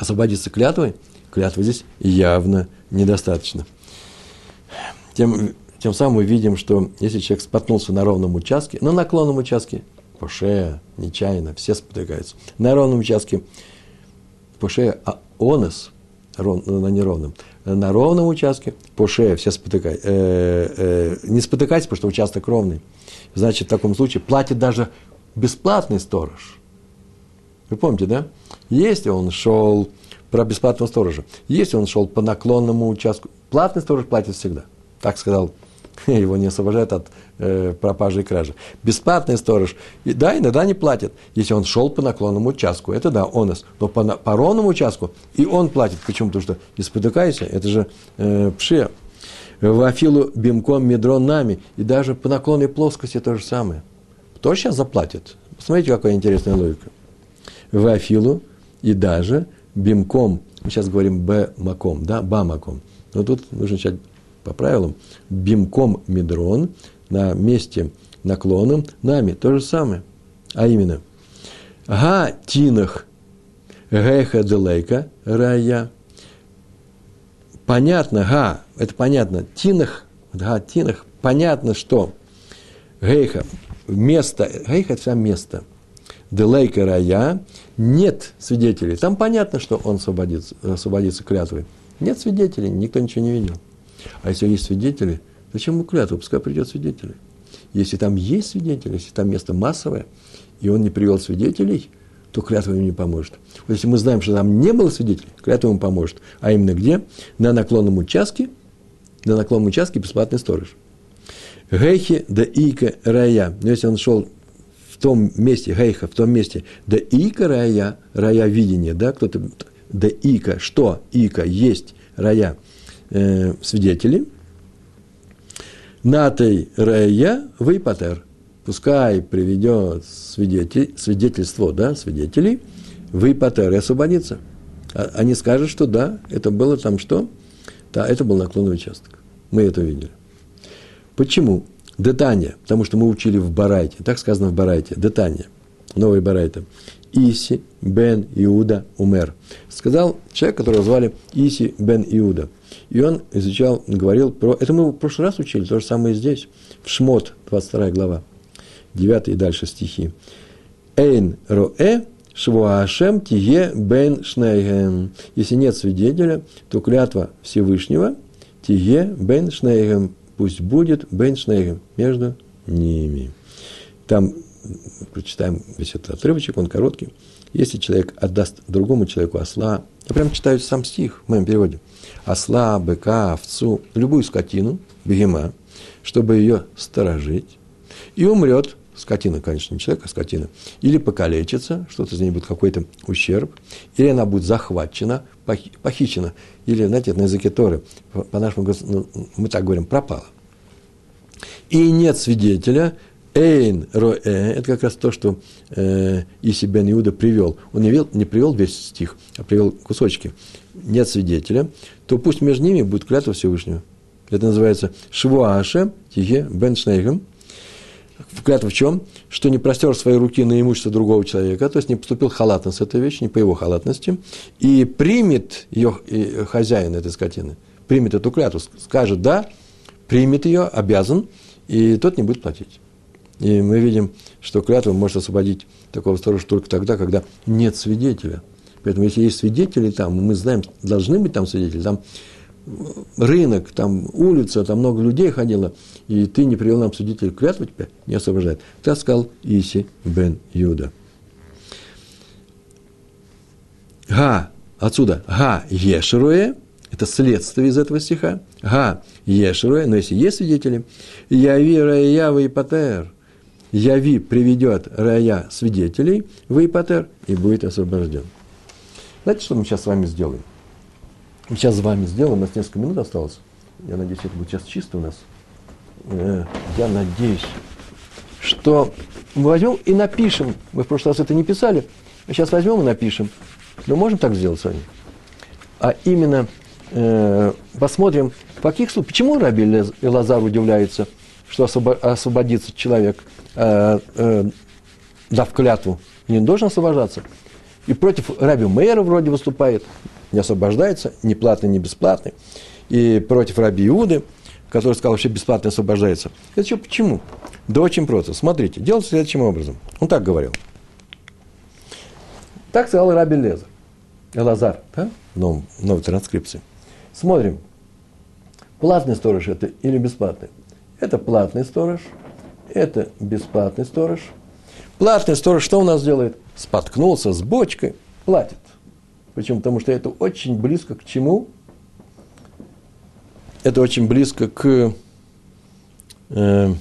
освободиться клятвой, клятвы здесь явно недостаточно. Тем, тем самым мы видим, что если человек споткнулся на ровном участке, на наклонном участке, по шее, нечаянно, все спотыкаются, на ровном участке, по шее а онос, ров, на неровном. На ровном участке по шее все спотыкай, э, э, не спотыкайся, потому что участок ровный. Значит, в таком случае платит даже бесплатный сторож. Вы помните, да? Если он шел про бесплатного сторожа, если он шел по наклонному участку, платный сторож платит всегда. Так сказал его не освобождают от э, пропажи и кражи. Бесплатный сторож, и, да, иногда не платит, если он шел по наклонному участку. Это да, онос. Но по, по ровному участку и он платит. Почему? Потому что не спотыкайся, это же э, пше. В Афилу бимком медрон нами. И даже по наклонной плоскости то же самое. Кто сейчас заплатит? Посмотрите, какая интересная логика. В Афилу и даже бимком, мы сейчас говорим б маком, да, ба маком. Но тут нужно начать по правилам, бимком медрон, на месте наклоном, нами то же самое. А именно, га тинах геха делейка рая. Понятно, га, это понятно, тинах, га тинах, понятно, что гейха, место, гейха – это все место, делейка рая, нет свидетелей. Там понятно, что он освободится, освободится клятвой. Нет свидетелей, никто ничего не видел. А если есть свидетели, зачем ему клятву? Пускай придет свидетели. Если там есть свидетели, если там место массовое, и он не привел свидетелей, то клятва ему не поможет. Вот если мы знаем, что там не было свидетелей, клятва ему поможет. А именно где? На наклонном участке, на наклонном участке бесплатный сторож. Гейхи да ика рая. Но если он шел том месте, гейха, в том месте, да ика рая, рая видения, да, кто-то, да ика, что ика, есть рая – э, свидетели. Натой Рея Вейпатер. Пускай приведет свидетель, свидетельство да, свидетелей, Вейпатер и освободится. А, они скажут, что да, это было там что? Да, это был наклонный участок. Мы это видели. Почему? Детания, потому что мы учили в Барайте, так сказано в Барайте, Детания, новый Барайта. Иси бен Иуда умер. Сказал человек, которого звали Иси бен Иуда – и он изучал, говорил про... Это мы в прошлый раз учили, то же самое и здесь. В Шмот, 22 глава, 9 и дальше стихи. Эйн роэ швуашем тие бен шнейгем. Если нет свидетеля, то клятва Всевышнего тие бен шнейгем. Пусть будет бен шнейгем между ними. Там прочитаем весь этот отрывочек, он короткий. Если человек отдаст другому человеку осла, я прям читаю сам стих в моем переводе – осла, быка, овцу, любую скотину, бегема, чтобы ее сторожить, и умрет, скотина, конечно, не человек, а скотина, или покалечится, что-то за ней будет какой-то ущерб, или она будет захвачена, похищена, или, знаете, на языке Торы, по-нашему, ну, мы так говорим, пропала. И нет свидетеля, Эйн роэ, это как раз то, что э, Иси бен Иуда привел. Он не, вел, не привел весь стих, а привел кусочки. Нет свидетеля, то пусть между ними будет клятва Всевышнего. Это называется Швуаша, Тихе, Бен Шнейхем. Клятва в чем? Что не простер свои руки на имущество другого человека, то есть не поступил халатно с этой вещью, не по его халатности, и примет ее и хозяин этой скотины, примет эту клятву, скажет «да», примет ее, обязан, и тот не будет платить. И мы видим, что клятва может освободить такого сторожа только тогда, когда нет свидетеля. Поэтому, если есть свидетели там, мы знаем, должны быть там свидетели, там рынок, там улица, там много людей ходило, и ты не привел нам свидетелей, клятва тебя не освобождает. Так сказал Иси бен Юда. Га, отсюда, га ешеруэ, это следствие из этого стиха. Га ешеруэ, но если есть свидетели, яви рая и патер, яви приведет рая свидетелей, в Ипатер, и будет освобожден. Знаете, что мы сейчас с вами сделаем? Мы сейчас с вами сделаем, у нас несколько минут осталось. Я надеюсь, это будет сейчас чисто у нас. Э, я надеюсь, что мы возьмем и напишем. Мы в прошлый раз это не писали, а сейчас возьмем и напишем. Мы можем так сделать с вами. А именно э, посмотрим, в каких случаях, почему Раби Лазар удивляется, что освободится человек, э, э, дав клятву, не должен освобождаться. И против Раби Мейера вроде выступает, не освобождается, ни платный, ни бесплатный. И против Раби Иуды, который сказал, что бесплатно освобождается. Это что, почему? Да очень просто. Смотрите, делается следующим образом. Он так говорил. Так сказал Раби Лезер. Элазар, да? В новом, новой транскрипции. Смотрим. Платный сторож это или бесплатный? Это платный сторож, это бесплатный сторож. Платный сторож что у нас делает? Споткнулся с бочкой, платит. Почему? Потому что это очень близко к чему? Это очень близко к э,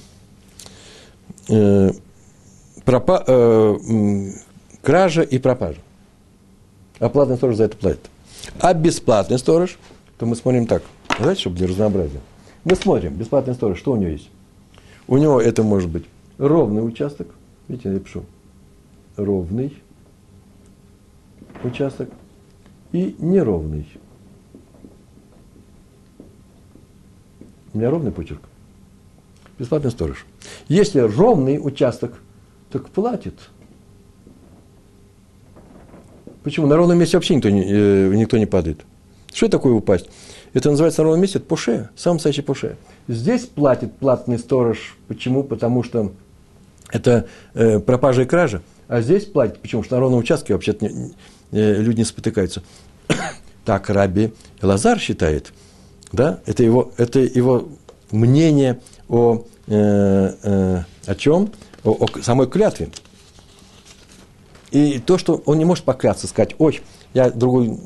э, пропа, э, кража и пропажа. А платный сторож за это платит. А бесплатный сторож, то мы смотрим так. Знаете, чтобы для разнообразия. Мы смотрим, бесплатный сторож, что у него есть? У него это может быть ровный участок. Видите, я пишу. Ровный участок и неровный. У меня ровный почерк. Бесплатный сторож. Если ровный участок, так платит. Почему? На ровном месте вообще никто не, э, никто не падает. Что такое упасть? Это называется на ровном месте поше, сам настоящий поше. Здесь платит платный сторож. Почему? Потому что это э, пропажа и кража. А здесь платит, почему? Потому что на ровном участке вообще-то не, люди не спотыкаются. так Раби Лазар считает. Да? Это, его, это его мнение о, э, э, о чем? О, о самой клятве. И то, что он не может покляться, сказать, ой, я другой,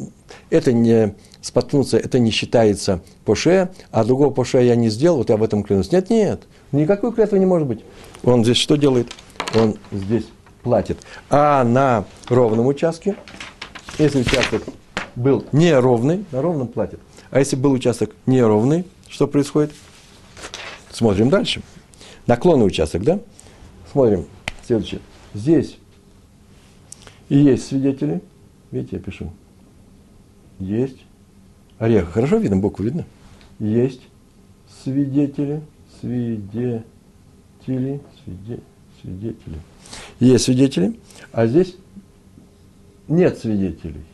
это не споткнуться, это не считается поше, а другого поше я не сделал, вот я в этом клянусь. Нет, нет, никакой клятвы не может быть. Он здесь что делает? Он здесь платит. А на ровном участке, если участок был неровный, на ровном платит. А если был участок неровный, что происходит? Смотрим дальше. Наклонный участок, да? Смотрим. Следующее. Здесь и есть свидетели. Видите, я пишу. Есть. Орех. Хорошо видно? Букву видно? Есть свидетели. Свидетели. Свиде, свидетели. Есть свидетели. А здесь нет свидетелей.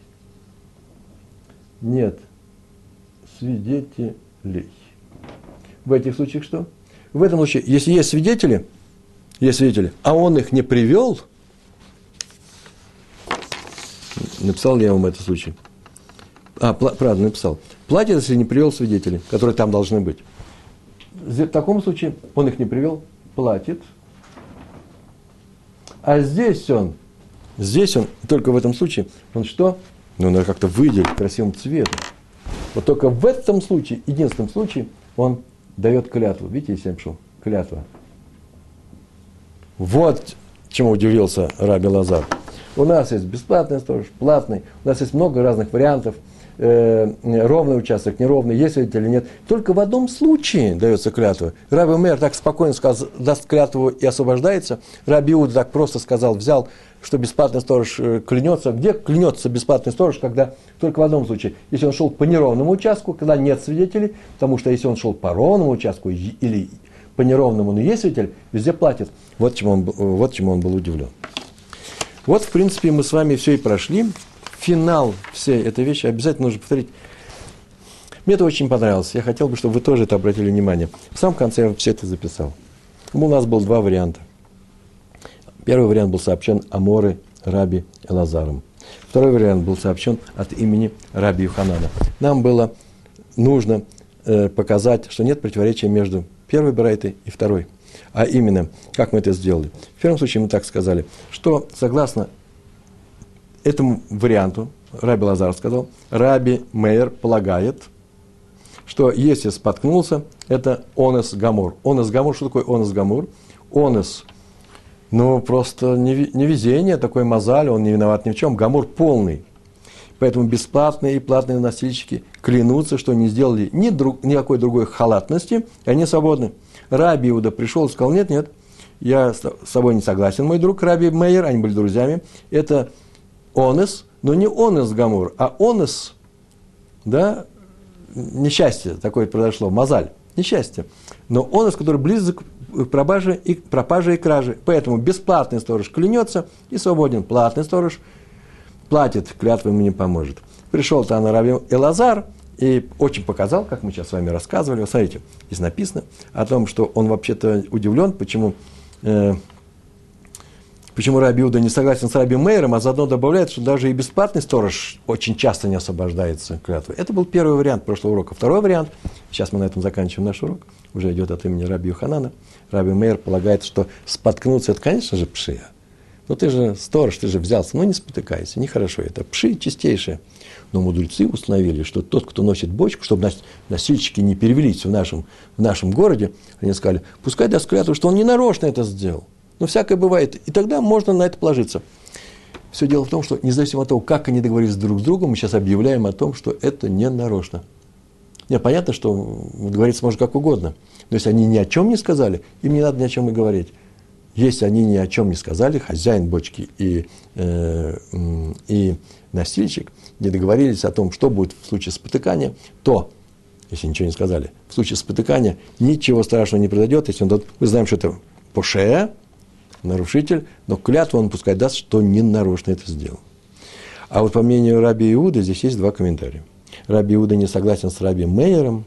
Нет свидетелей. В этих случаях что? В этом случае, если есть свидетели, есть свидетели, а он их не привел – Написал я вам этот случай? А, правда, написал. Платит, если не привел свидетелей, которые там должны быть. В таком случае он их не привел, платит. А здесь он, здесь он, только в этом случае, он что? Ну, надо как-то выделить красивым цветом. Вот только в этом случае, единственном случае, он дает клятву. Видите, я пишу? Клятва. Вот чему удивился Раби Лазар. У нас есть бесплатный сторож, платный. У нас есть много разных вариантов. Э, ровный участок, неровный, есть это или нет. Только в одном случае дается клятва. Раби Мэр так спокойно сказал, даст клятву и освобождается. Раби Иуда так просто сказал, взял, что бесплатный сторож э, клянется. Где клянется бесплатный сторож, когда только в одном случае. Если он шел по неровному участку, когда нет свидетелей, потому что если он шел по ровному участку или по неровному, но есть свидетель, везде платит. Вот чему он, вот чему он был удивлен. Вот, в принципе, мы с вами все и прошли. Финал всей этой вещи обязательно нужно повторить. Мне это очень понравилось. Я хотел бы, чтобы вы тоже это обратили внимание. В самом конце я все это записал. У нас было два варианта. Первый вариант был сообщен Аморы Раби Элазаром. Второй вариант был сообщен от имени Раби Юханана. Нам было нужно э, показать, что нет противоречия между первой барайтой и второй. А именно, как мы это сделали? В первом случае мы так сказали, что согласно этому варианту, Раби Лазар сказал, Раби Мейер полагает, что если споткнулся, это онес гамур. Онес гамур, что такое онес гамур? Онес, ну, просто невезение, такой мозаль, он не виноват ни в чем. Гамур полный. Поэтому бесплатные и платные носильщики клянутся, что не сделали ни друг, никакой другой халатности, и они свободны. Раби Иуда пришел и сказал, нет, нет, я с собой не согласен, мой друг Раби Мейер, они были друзьями. Это онес, но не онес Гамур, а онес, да, несчастье такое произошло, мозаль, несчастье. Но онес, который близок к пропаже и, пропаже и краже. Поэтому бесплатный сторож клянется и свободен. Платный сторож платит, клятва ему не поможет. Пришел Тана Раби Элазар – и очень показал, как мы сейчас с вами рассказывали. Вот смотрите, здесь написано о том, что он вообще-то удивлен, почему, э, Почему Раби Иуда не согласен с Раби Мейером, а заодно добавляет, что даже и бесплатный сторож очень часто не освобождается клятвы. Это был первый вариант прошлого урока. Второй вариант, сейчас мы на этом заканчиваем наш урок, уже идет от имени Раби Юханана. Раби Мейер полагает, что споткнуться – это, конечно же, пшия. Но ты же сторож, ты же взялся, ну не спотыкайся, нехорошо это. Пши чистейшие. Но мудрецы установили, что тот, кто носит бочку, чтобы носильщики не перевелись в нашем, в нашем городе, они сказали, пускай даст клятву, что он не нарочно это сделал. Но всякое бывает. И тогда можно на это положиться. Все дело в том, что независимо от того, как они договорились друг с другом, мы сейчас объявляем о том, что это не нарочно. Не, понятно, что говорится может как угодно. Но если они ни о чем не сказали, им не надо ни о чем и говорить. Если они ни о чем не сказали, хозяин бочки и, э, и носильщик не договорились о том, что будет в случае спотыкания, то, если ничего не сказали, в случае спотыкания ничего страшного не произойдет, если он, мы знаем, что это поше, нарушитель, но клятву он пускай даст, что не нарочно это сделал. А вот по мнению Раби Иуда здесь есть два комментария. Раби Иуда не согласен с Раби Мейером.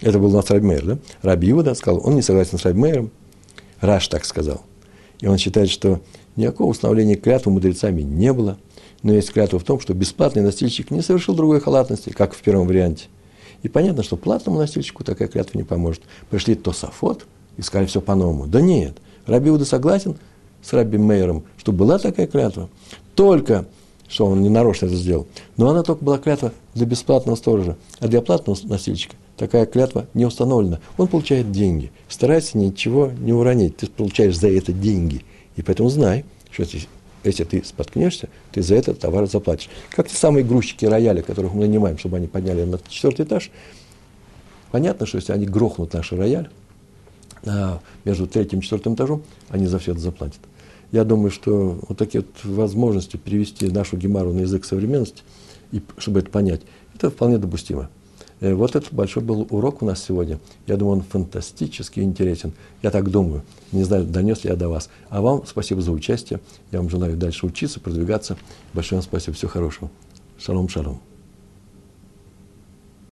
Это был у нас Раби Мейер, да? Раби Иуда сказал, он не согласен с Раби Мейером. Раш так сказал. И он считает, что никакого установления клятвы мудрецами не было. Но есть клятва в том, что бесплатный носильщик не совершил другой халатности, как в первом варианте – и понятно, что платному носильщику такая клятва не поможет. Пришли Тософот и сказали все по-новому. Да нет, Раби Уда согласен с Раби Мейером, что была такая клятва. Только, что он не нарочно это сделал, но она только была клятва для бесплатного сторожа, а для платного носильщика такая клятва не установлена. Он получает деньги. Старайся ничего не уронить. Ты получаешь за это деньги. И поэтому знай, что если ты споткнешься, ты за этот товар заплатишь. Как те самые грузчики рояля, которых мы нанимаем, чтобы они подняли на четвертый этаж. Понятно, что если они грохнут наш рояль а, между третьим и четвертым этажом, они за все это заплатят. Я думаю, что вот такие вот возможности перевести нашу гемару на язык современности, и, чтобы это понять, это вполне допустимо. Э, вот этот большой был урок у нас сегодня. Я думаю, он фантастически интересен. Я так думаю. Не знаю, донес ли я до вас. А вам спасибо за участие. Я вам желаю дальше учиться, продвигаться. Большое вам спасибо. Всего хорошего. Шалом, шалом.